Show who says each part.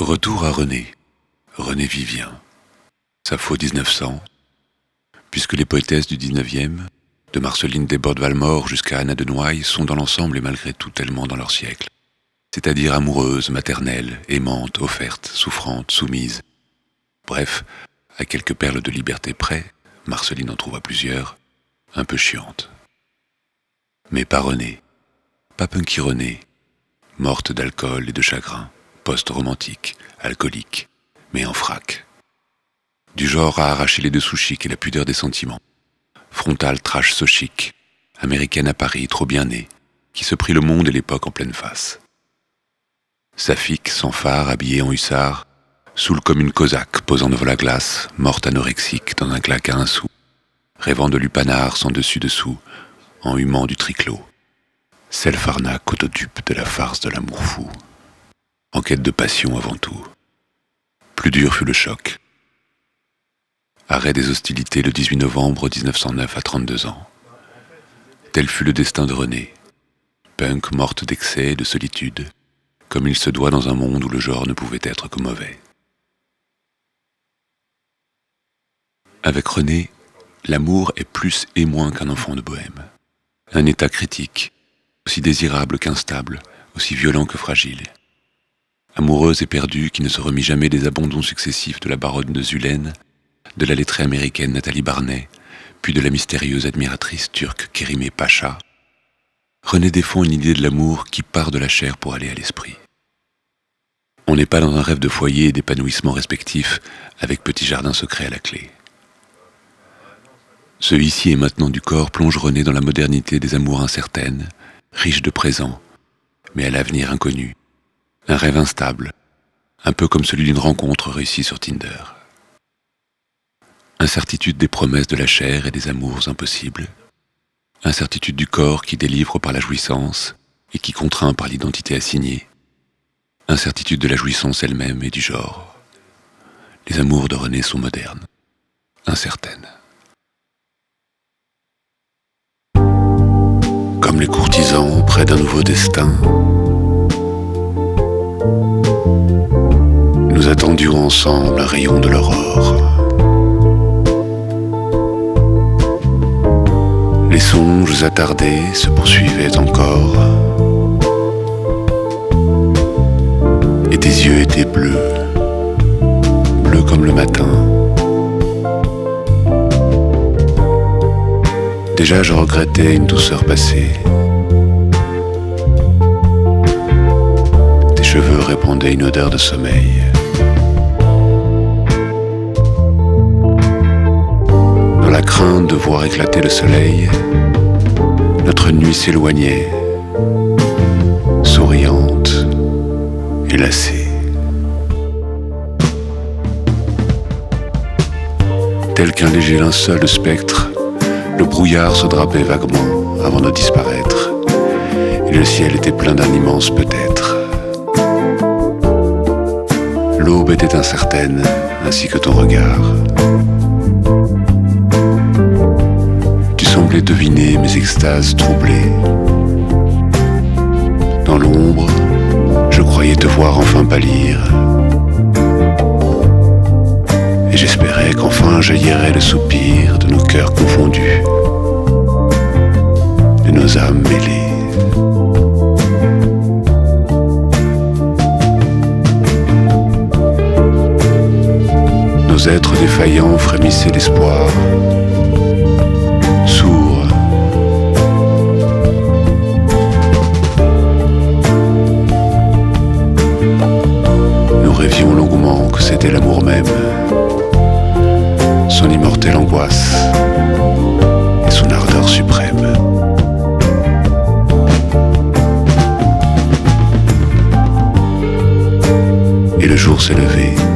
Speaker 1: Retour à René, René Vivien. Sappho 1900, puisque les poétesses du 19e, de Marceline Desbordes-Valmore jusqu'à Anna de Noailles, sont dans l'ensemble et malgré tout tellement dans leur siècle. C'est-à-dire amoureuses, maternelles, aimantes, offertes, souffrantes, soumises. Bref, à quelques perles de liberté près, Marceline en trouva plusieurs, un peu chiantes. Mais pas René, pas Punky René, morte d'alcool et de chagrin post-romantique, alcoolique, mais en frac. Du genre à arracher les dessous chics et la pudeur des sentiments. Frontal trash so américaine à Paris, trop bien née, qui se prit le monde et l'époque en pleine face. Sapphique, sans phare, habillée en hussard, saoule comme une cosaque, posant devant la glace, morte anorexique dans un claque à un sou, rêvant de lupanar sans dessus-dessous, en humant du triclot. Self-arnaque autodupe de la farce de l'amour fou en quête de passion avant tout. Plus dur fut le choc. Arrêt des hostilités le 18 novembre 1909 à 32 ans. Tel fut le destin de René. Punk morte d'excès et de solitude, comme il se doit dans un monde où le genre ne pouvait être que mauvais. Avec René, l'amour est plus et moins qu'un enfant de bohème. Un état critique, aussi désirable qu'instable, aussi violent que fragile amoureuse et perdue qui ne se remit jamais des abandons successifs de la baronne de Zulaine, de la lettrée américaine Nathalie Barnet, puis de la mystérieuse admiratrice turque Kérimé Pacha, René défend une idée de l'amour qui part de la chair pour aller à l'esprit. On n'est pas dans un rêve de foyer et d'épanouissement respectif avec petit jardin secret à la clé. Ce ici et maintenant du corps plonge René dans la modernité des amours incertaines, riches de présent, mais à l'avenir inconnu, un rêve instable, un peu comme celui d'une rencontre réussie sur Tinder. Incertitude des promesses de la chair et des amours impossibles. Incertitude du corps qui délivre par la jouissance et qui contraint par l'identité assignée. Incertitude de la jouissance elle-même et du genre. Les amours de René sont modernes, incertaines. Comme les courtisans près d'un nouveau destin, nous attendions ensemble un rayon de l'aurore. Les songes attardés se poursuivaient encore. Et tes yeux étaient bleus, bleus comme le matin. Déjà je regrettais une douceur passée. Tes cheveux répandaient une odeur de sommeil. Crainte de voir éclater le soleil, notre nuit s'éloignait, souriante et lassée. Tel qu'un léger linceul de spectre, le brouillard se drapait vaguement avant de disparaître, et le ciel était plein d'un immense peut-être. L'aube était incertaine, ainsi que ton regard. Semblais deviner mes extases troublées. Dans l'ombre, je croyais te voir enfin pâlir. Et j'espérais qu'enfin jaillirait le soupir de nos cœurs confondus, de nos âmes mêlées. Nos êtres défaillants frémissaient d'espoir son immortelle angoisse et son ardeur suprême. Et le jour s'est levé.